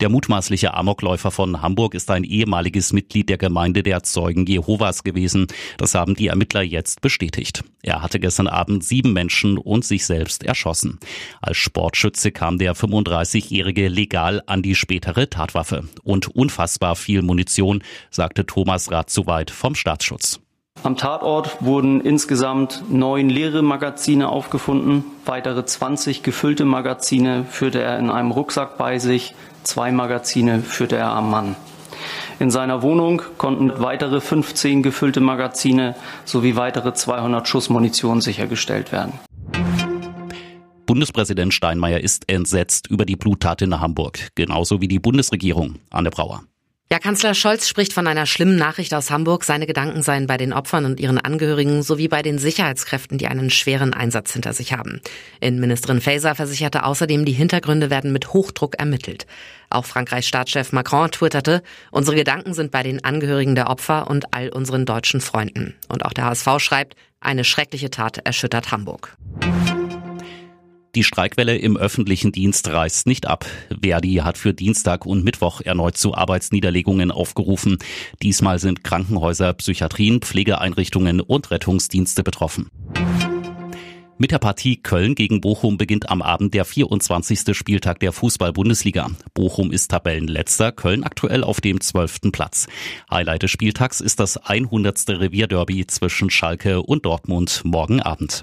Der mutmaßliche Amokläufer von Hamburg ist ein ehemaliges Mitglied der Gemeinde der Zeugen Jehovas gewesen. Das haben die Ermittler jetzt bestätigt. Er hatte gestern Abend sieben Menschen und sich selbst erschossen. Als Sportschütze kam der 35-Jährige legal an die spätere Tatwaffe. Und unfassbar viel Munition, sagte Thomas Rathzuweit vom Staatsschutz. Am Tatort wurden insgesamt neun leere Magazine aufgefunden. Weitere 20 gefüllte Magazine führte er in einem Rucksack bei sich. Zwei Magazine führte er am Mann. In seiner Wohnung konnten weitere 15 gefüllte Magazine sowie weitere 200 Schuss Munition sichergestellt werden. Bundespräsident Steinmeier ist entsetzt über die Bluttat in Hamburg, genauso wie die Bundesregierung. Anne Brauer. Ja, Kanzler Scholz spricht von einer schlimmen Nachricht aus Hamburg. Seine Gedanken seien bei den Opfern und ihren Angehörigen sowie bei den Sicherheitskräften, die einen schweren Einsatz hinter sich haben. Innenministerin Faeser versicherte außerdem, die Hintergründe werden mit Hochdruck ermittelt. Auch Frankreichs Staatschef Macron twitterte, unsere Gedanken sind bei den Angehörigen der Opfer und all unseren deutschen Freunden. Und auch der HSV schreibt, eine schreckliche Tat erschüttert Hamburg. Die Streikwelle im öffentlichen Dienst reißt nicht ab. Verdi hat für Dienstag und Mittwoch erneut zu Arbeitsniederlegungen aufgerufen. Diesmal sind Krankenhäuser, Psychiatrien, Pflegeeinrichtungen und Rettungsdienste betroffen. Mit der Partie Köln gegen Bochum beginnt am Abend der 24. Spieltag der Fußball-Bundesliga. Bochum ist Tabellenletzter, Köln aktuell auf dem 12. Platz. Highlight des Spieltags ist das 100. Revierderby zwischen Schalke und Dortmund morgen Abend.